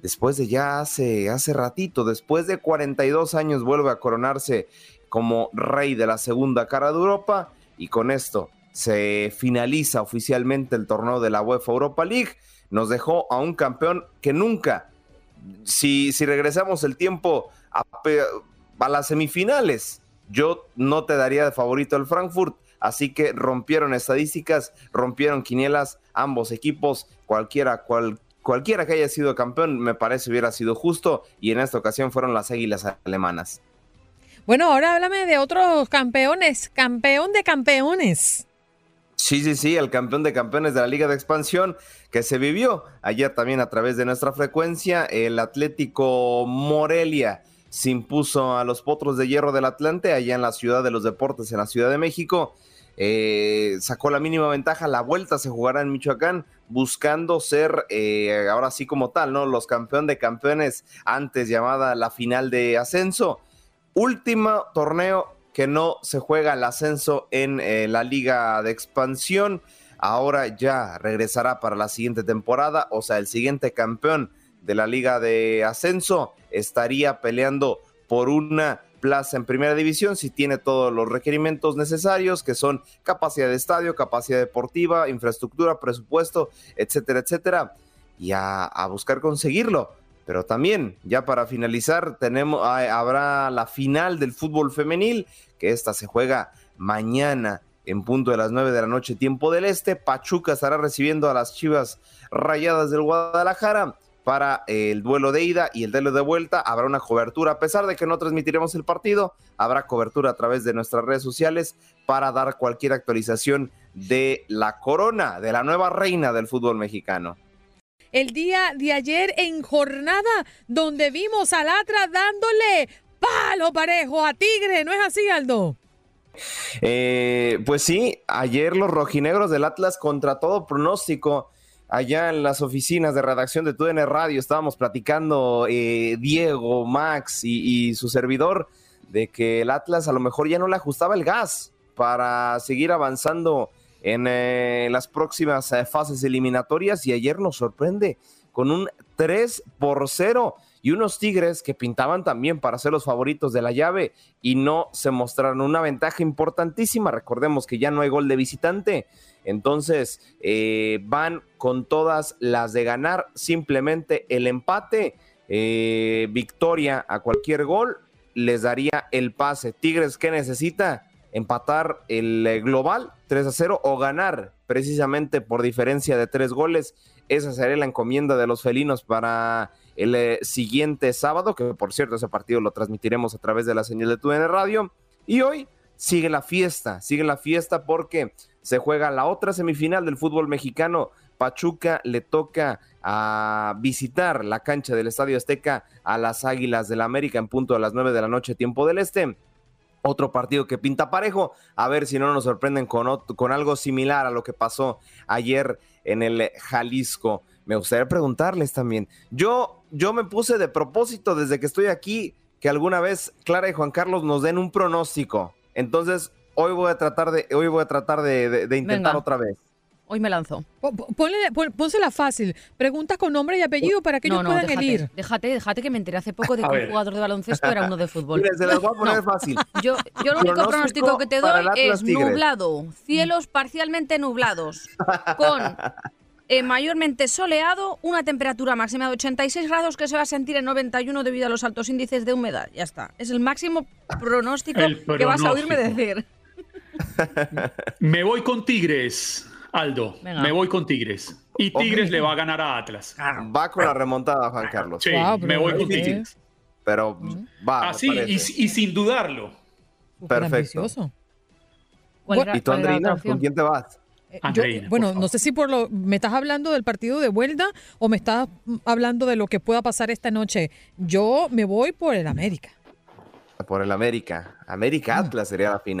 Después de ya hace, hace ratito, después de 42 años, vuelve a coronarse como rey de la segunda cara de Europa y con esto se finaliza oficialmente el torneo de la UEFA Europa League. Nos dejó a un campeón que nunca, si, si regresamos el tiempo a, las semifinales, yo no te daría de favorito al Frankfurt. Así que rompieron estadísticas, rompieron quinielas ambos equipos, cualquiera, cual, cualquiera que haya sido campeón, me parece hubiera sido justo, y en esta ocasión fueron las águilas alemanas. Bueno, ahora háblame de otros campeones. Campeón de campeones. Sí, sí, sí, el campeón de campeones de la Liga de Expansión que se vivió ayer también a través de nuestra frecuencia, el Atlético Morelia se impuso a los Potros de Hierro del Atlante allá en la Ciudad de los Deportes, en la Ciudad de México. Eh, sacó la mínima ventaja, la vuelta se jugará en Michoacán, buscando ser eh, ahora sí como tal, ¿no? Los campeón de campeones, antes llamada la final de ascenso. Último torneo que no se juega el ascenso en eh, la liga de expansión. Ahora ya regresará para la siguiente temporada, o sea, el siguiente campeón de la liga de ascenso estaría peleando por una plaza en primera división si tiene todos los requerimientos necesarios que son capacidad de estadio, capacidad deportiva, infraestructura, presupuesto, etcétera, etcétera, y a, a buscar conseguirlo. Pero también, ya para finalizar, tenemos, ah, habrá la final del fútbol femenil, que esta se juega mañana en punto de las 9 de la noche, tiempo del este. Pachuca estará recibiendo a las Chivas Rayadas del Guadalajara para eh, el duelo de ida y el duelo de vuelta. Habrá una cobertura, a pesar de que no transmitiremos el partido, habrá cobertura a través de nuestras redes sociales para dar cualquier actualización de la corona, de la nueva reina del fútbol mexicano. El día de ayer en jornada donde vimos al Atra dándole palo parejo a Tigre. ¿No es así, Aldo? Eh, pues sí, ayer los rojinegros del Atlas contra todo pronóstico, allá en las oficinas de redacción de TUDN Radio, estábamos platicando eh, Diego, Max y su servidor de que el Atlas a lo mejor ya no le ajustaba el gas para seguir avanzando en eh, las próximas eh, fases eliminatorias y ayer nos sorprende con un 3 por 0 y unos Tigres que pintaban también para ser los favoritos de la llave y no se mostraron una ventaja importantísima. Recordemos que ya no hay gol de visitante, entonces eh, van con todas las de ganar, simplemente el empate, victoria a cualquier gol les daría el pase. Tigres, ¿qué necesita? Empatar el eh, global 3 a 0 o ganar precisamente por diferencia de tres goles. Esa sería la encomienda de los felinos para el eh, siguiente sábado, que por cierto ese partido lo transmitiremos a través de la señal de TUDN Radio. Y hoy sigue la fiesta, sigue la fiesta porque se juega la otra semifinal del fútbol mexicano. Pachuca le toca a visitar la cancha del Estadio Azteca a las Águilas del la América en punto a las 9 de la noche, tiempo del Este. Otro partido que pinta parejo, a ver si no nos sorprenden con, ot- con algo similar a lo que pasó ayer en el Jalisco. Me gustaría preguntarles también. Yo, yo me puse de propósito desde que estoy aquí que alguna vez Clara y Juan Carlos nos den un pronóstico. Entonces, hoy voy a tratar de, hoy voy a tratar de, de- de intentar Venga. otra vez. Hoy me po- Ponle, pon- pónsela fácil. Preguntas con nombre y apellido para que ellos no, no, puedan déjate, elegir. déjate, déjate que me enteré hace poco de A que un jugador de baloncesto era uno de fútbol. Mire, se las voy a poner No. fácil. Yo, yo lo único Pronóstico que te doy el es nublado, cielos parcialmente nublados, con eh, mayormente soleado, una temperatura máxima de 86 grados que se va a sentir en 91 debido a los altos índices de humedad. Ya está. Es el máximo pronóstico El que vas a oírme decir. Me voy con Tigres, Aldo. Venga. Me voy con Tigres. Y Tigres le va a ganar a Atlas. Va con la remontada, Juan Carlos. Sí, Wow, me pero voy con. Tigres. Pero va. Así, y, y sin dudarlo. Perfecto. ambicioso. ¿Cuál Bueno, era- ¿Y tú, opción? ¿Con quién te vas? Eh, yo- Andreina, bueno, no sé si por lo me estás hablando del partido de vuelta o me estás hablando de lo que pueda pasar esta noche. Yo me voy por el América. Por el América. América Atlas sería la final.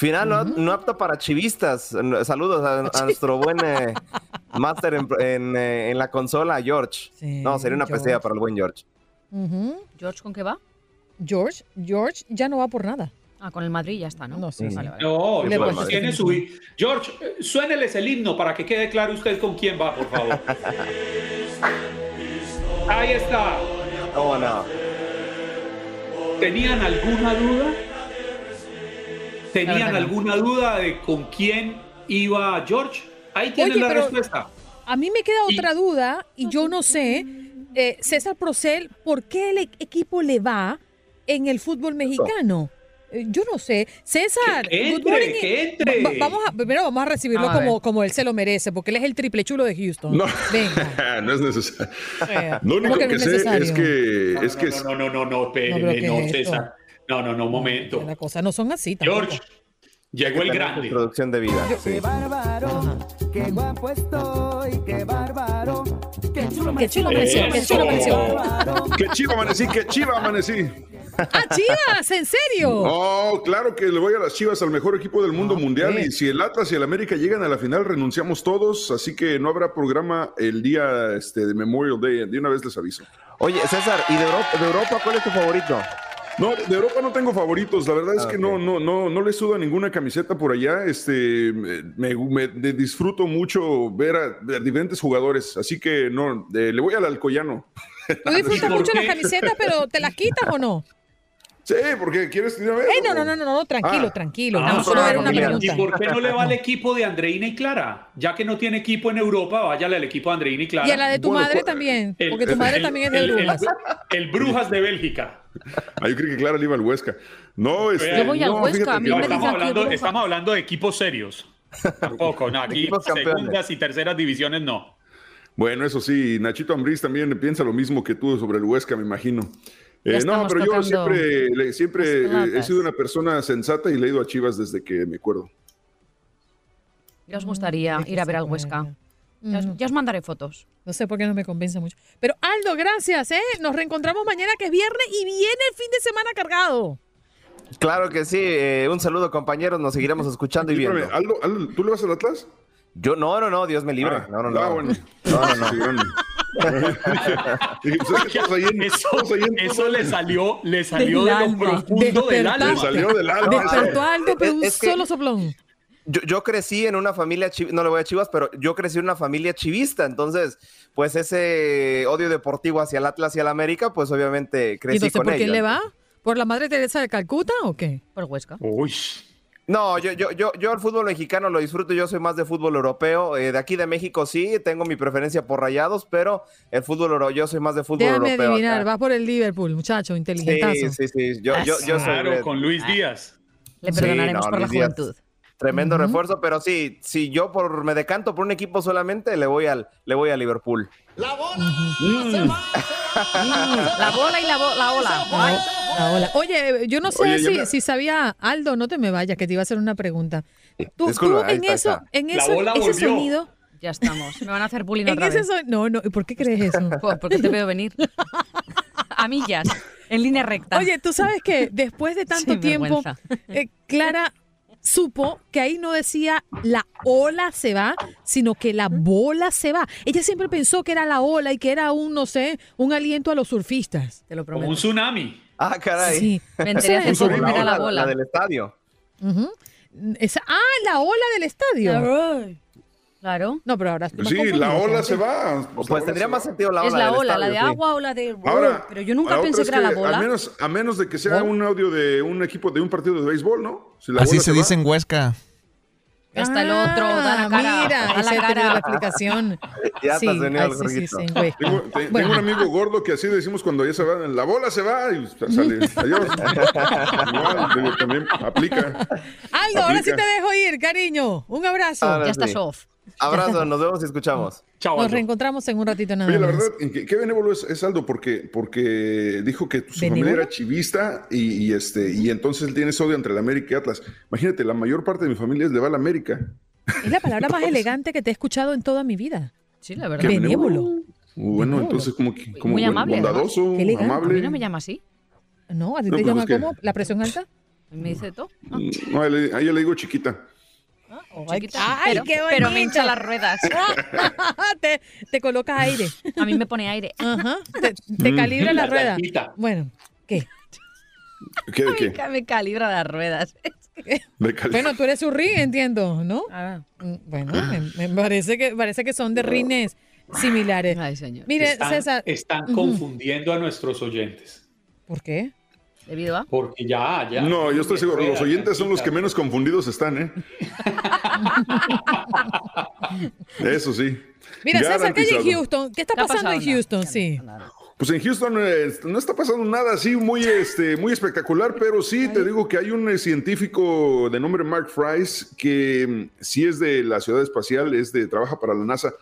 Final no, no apto para chivistas. Saludos a, a nuestro buen eh, máster en, en, eh, en la consola, George. Sí, no, sería una pesea para el buen George. ¿George con qué va? George, George ya no va por nada. Ah, con el Madrid ya está, ¿no? No, sí. Vale, vale. No, Le George tiene su... George, eh, suéneles el himno para que quede claro usted con quién va, por favor. Ahí está. ¿Cómo no? ¿Tenían alguna duda? ¿Tenían alguna duda de con quién iba George? Ahí tienen Oye, la respuesta. A mí me queda Y- otra duda y yo no sé, eh, César Procel, ¿por qué el e- equipo le va en el fútbol mexicano? Eh, Yo no sé. César, Que good entre, morning. que entre. Va- vamos a, primero vamos a recibirlo a como, como él se lo merece, porque él es el triple chulo de Houston. No. Venga. no es necesario. Eh, Lo único ¿cómo que, no es sé necesario? es que, No, es que no, no, no, no, no, espéreme, No. César. No, no, no, un momento. Las cosas no son así tampoco. George, llegó el grande. Producción de vida. sí. bárbaro, qué guapo estoy, qué bárbaro. Qué chulo Qué chulo amaneció, qué chulo amaneció. qué chiva amanecí, qué chiva amanecí. ¡Ah, Chivas! ¿En serio? Oh, claro que le voy a las Chivas al mejor equipo del mundo mundial pues. y si el Atlas y el América llegan a la final renunciamos todos, así que no habrá programa el día este, de Memorial Day, de una vez les aviso. Oye, César, ¿y de Europa, de Europa cuál es tu favorito? No, de Europa no tengo favoritos. La verdad es Ah, que no, no, no, no le sudo a ninguna camiseta por allá. Este, me, disfruto mucho ver a, a diferentes jugadores. Así que no, eh, le voy al Alcoyano. Tú disfrutas ¿por mucho las camisetas, pero ¿te las quitas o no? Sí, porque quieres ir a ver. Eh, no, no, no, no, no, tranquilo, Ah. tranquilo. Ah, no, solo era una pregunta. ¿Y por qué no le va al equipo de Andreina y Clara? Ya que no tiene equipo en Europa, váyale al equipo de Andreina y Clara. Y a la de tu Bueno, madre cu- también, El- porque tu madre el- también es de el- el- Brujas. El, Brujas de Bélgica. Ah, yo creí que Clara le iba al Huesca. No, este, Yo voy al no, Huesca, fíjate a mí que- No, me estamos, hablando, Brujas. estamos hablando de equipos serios. Tampoco, no, aquí segundas y terceras divisiones no. Bueno, eso sí, Nachito Ambriz también piensa lo mismo que tú sobre el Huesca, me imagino. Eh, no, pero yo siempre, siempre eh, he sido una persona sensata y le he ido a Chivas desde que me acuerdo. Ya os gustaría ¿De qué ir a ver al? Huesca. Ya os, Ujú. ya os mandaré fotos. No sé por qué no me convence mucho. Pero Aldo, gracias, ¿eh? Nos reencontramos mañana que es viernes y viene el fin de semana cargado. Claro que sí. eh, un saludo, compañeros. Nos seguiremos escuchando y viendo. Aldo, Aldo, ¿tú le vas al Atlas? Yo, no, no, no, Dios me libre. Ah, no, no, no. ah, bueno. No, no, no. Eso, le salió, le salió Del de lo alma. profundo del alma. Le salió del alma. Despertó Aldo, pero un Es que- solo soplón. Yo, yo crecí en una familia, no le voy a Chivas, pero yo crecí en una familia chivista, entonces, pues ese odio deportivo hacia el Atlas y al América, pues obviamente ¿Y crecí entonces con por quién ellos. le va? ¿Por la Madre Teresa de Calcuta o qué? Por Huesca. Uy, No, yo, yo, yo, yo el fútbol mexicano lo disfruto, yo soy más de fútbol europeo, eh, de aquí de México sí, tengo mi preferencia por rayados, pero el fútbol europeo, yo soy más de fútbol Déjame europeo. adivinar, acá. va por el Liverpool, muchacho, inteligentazo. Sí, sí, sí, yo, yo, yo soy claro, de- con Luis Díaz. Le Sí, perdonaremos no, por la Díaz. juventud. Tremendo refuerzo, pero sí, si yo por me decanto por un equipo solamente, le voy al, le voy a Liverpool. La bola y la, bo- la ola. La ola. Oye, yo no sé Oye, si, ya me- si sabía, Aldo, no te me vayas, que te iba a hacer una pregunta. Tú, Disculpa, tú en está, eso, está. en eso, ese volvió. sonido, Ya estamos. Me van a hacer bullying en otra ese vez. son- no, no, ¿y ¿por qué crees eso? Pues porque te veo venir. A millas, en línea recta. Oye, tú sabes que después de tanto Sin tiempo, eh, Clara supo que ahí no decía la ola se va, sino que la bola se va. Ella siempre pensó que era la ola y que era un, no sé, un aliento a los surfistas. Te lo Como prometo. un tsunami. Ah, caray. Sí. Me enteré hace poco la, que era la ola, bola. la del estadio. Esa- ah, la ola del estadio. Claro. No, pero ahora Pues más sí, la ola se va. Pues, ola tendría se más sentido la ola es la ola, la de sí. agua o la de... Ahora, pero yo nunca pensé que era es la bola. A menos, a menos de que sea un audio de un equipo de un partido de béisbol, ¿no? Si la Así bola se va- dice en Huesca. Está el otro, da la cara. Ah, Mira, da la cara. la explicación. Ya sí, el sí, sí, sí, güey. Tengo, te- Bueno. tengo un amigo gordo que así decimos cuando ya se va, la bola se va y sale. Adiós. Igual, digo, también aplica. Aldo, ahora sí te dejo ir, cariño. Un abrazo. Ahora Ya está sí. off. Abrazo, nos vemos y escuchamos. Chao. Nos Aldo. reencontramos en un ratito nada Oye, la más. verdad, qué, qué benévolo es, es Aldo, porque, porque dijo que su ¿Benévolo? familia era chivista y, y este, y entonces él tiene ese odio entre el América y Atlas. Imagínate, la mayor parte de mi familia le va a la América. Es la palabra más elegante que te he escuchado en toda mi vida. Sí, la verdad. Benévolo. Uh, Bueno, entonces como, que- como Muy amable, bondadoso, Qué elegante. A amable. mí no me llama así. No, a ti No, te pues llama es que- como la presión alta. Me dice todo. Ah, No, a ella le digo chiquita. Chiquita. Ay, pero, qué pero me hincha las ruedas. te, te colocas aire. A mí me pone aire. Ajá. Te, te calibra la La rueda. Bueno, ¿qué? ¿Qué de Me, qué? ca- me calibra las ruedas. Bueno, tú eres su ring, entiendo, ¿no? Ah, Mm, Bueno, me, me parece que parece que son de rines similares. Ay, señor. Mire, Están, César, están confundiendo a nuestros oyentes. ¿por qué? Debido a... Porque ya, ya. No, yo estoy seguro, los oyentes son los que menos confundidos están, ¿eh? Eso sí. Mira, César, ¿qué hay en. Houston? ¿Qué está pasando en. Houston? Sí. Pues en Houston eh, no está pasando nada así muy, este, muy espectacular, pero sí te digo que hay un eh, científico de nombre Mark Fries que mm, sí es de la ciudad espacial, es de trabaja para la NASA.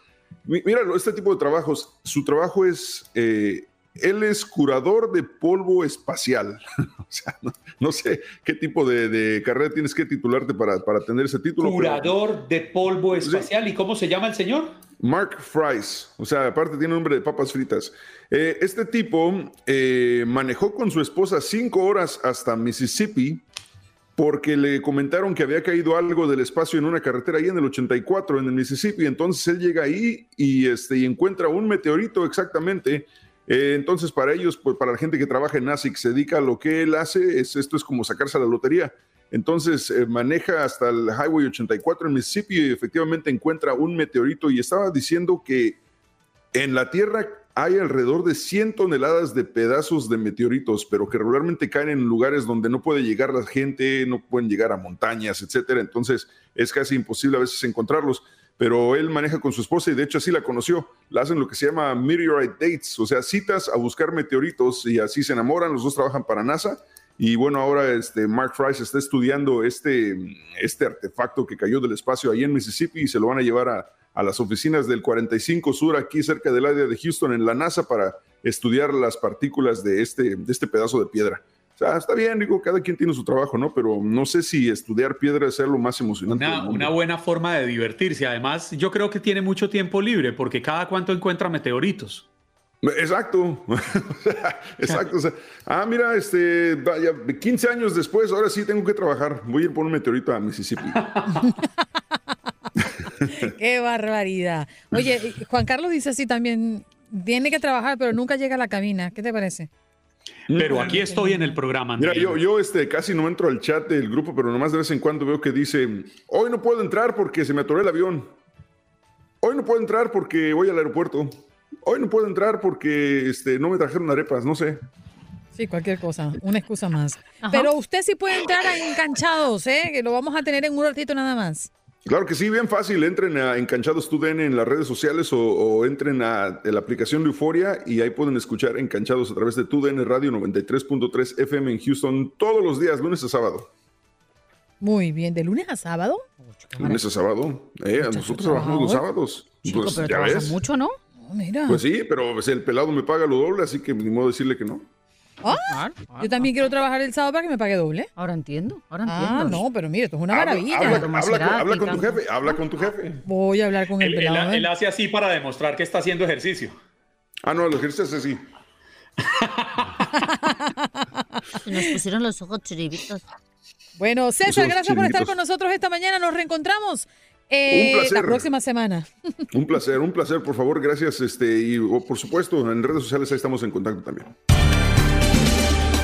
Mi- Míralo, este tipo de trabajos, su trabajo es, eh, él es curador de polvo espacial. o sea, no, no sé qué tipo de, de carrera tienes que titularte para, para tener ese título. pero- Curador de polvo espacial. ¿Y cómo se llama el señor? Mark Fries, o sea, aparte tiene nombre de papas fritas. Eh, este tipo eh, manejó con su esposa cinco horas hasta Mississippi porque le comentaron que había caído algo del espacio en una carretera ahí en el 84, en el Mississippi. Entonces él llega ahí y, este, y encuentra un meteorito exactamente. Eh, entonces para ellos, pues para la gente que trabaja en que se dedica a lo que él hace, es, esto es como sacarse a la lotería. Entonces eh, maneja hasta el Highway 84 en Mississippi y efectivamente encuentra un meteorito y estaba diciendo que en la Tierra hay alrededor de 100 toneladas de pedazos de meteoritos, pero que regularmente caen en lugares donde no puede llegar la gente, no pueden llegar a montañas, etcétera. Entonces es casi imposible a veces encontrarlos. Pero él maneja con su esposa y de hecho así la conoció. La hacen lo que se llama meteorite dates, o sea, citas a buscar meteoritos y así se enamoran. Los dos trabajan para NASA. Y bueno, ahora este Mark Fries está estudiando este, este artefacto que cayó del espacio ahí en Mississippi y se lo van a llevar a, a las oficinas del 45 Sur, aquí cerca del área de Houston, en la NASA, para estudiar las partículas de este, de este pedazo de piedra. O sea, está bien, digo, cada quien tiene su trabajo, ¿no? Pero no sé si estudiar piedra sea lo más emocionante. del Una, mundo. una buena forma de divertirse. Además, yo creo que tiene mucho tiempo libre porque cada cuanto encuentra meteoritos. Exacto, exacto. o sea, ah, mira, este, vaya, 15 años después, ahora sí tengo que trabajar. Voy a ir por un meteorito a Mississippi. Qué barbaridad. Oye, Juan Carlos dice así también, tiene que trabajar, pero nunca llega a la cabina. ¿Qué te parece? Pero aquí estoy en el programa. Mira, yo, yo este, casi no entro al chat del grupo, pero nomás de vez en cuando veo que dice, hoy no puedo entrar porque se me atoró el avión. Hoy no puedo entrar porque voy al aeropuerto. Hoy no puedo entrar porque este, no me trajeron arepas, no sé. Sí, cualquier cosa, una excusa más. Pero usted sí puede entrar a enganchados, ¿eh? Que lo vamos a tener en un ratito nada más. Claro que sí, bien fácil. Entren a Encanchados TUDN en las redes sociales o, o entren a, la aplicación de Euforia y ahí pueden escuchar Encanchados a través de TUDN Radio 93.3 FM en Houston todos los días, lunes a sábado. Muy bien, ¿de lunes a sábado? Lunes a sábado. Eh, nosotros trabajamos los sábados. Chico, Pues, pero ya ves. mucho, ¿no? Mira. Pues sí, pero pues, el pelado me paga lo doble, así que ni modo decirle que no. Ah, yo también quiero trabajar el sábado para que me pague doble. Ahora entiendo, ahora Ah, entiendo. no, pero mire, esto es una Habla, maravilla. habla- con- Cerati, habla con tu jefe, habla con tu jefe. Voy a hablar con el Él, él- pelado. ¿eh? él hace así para demostrar que está haciendo ejercicio. Ah, no, los ejercicios así. Se nos pusieron los ojos chiribitos. Bueno, César, gracias por estar con nosotros esta mañana. Nos reencontramos eh, Un placer. la próxima semana. Un placer, un placer, por favor, gracias. Este, y oh, por supuesto, en redes sociales ahí estamos en contacto también.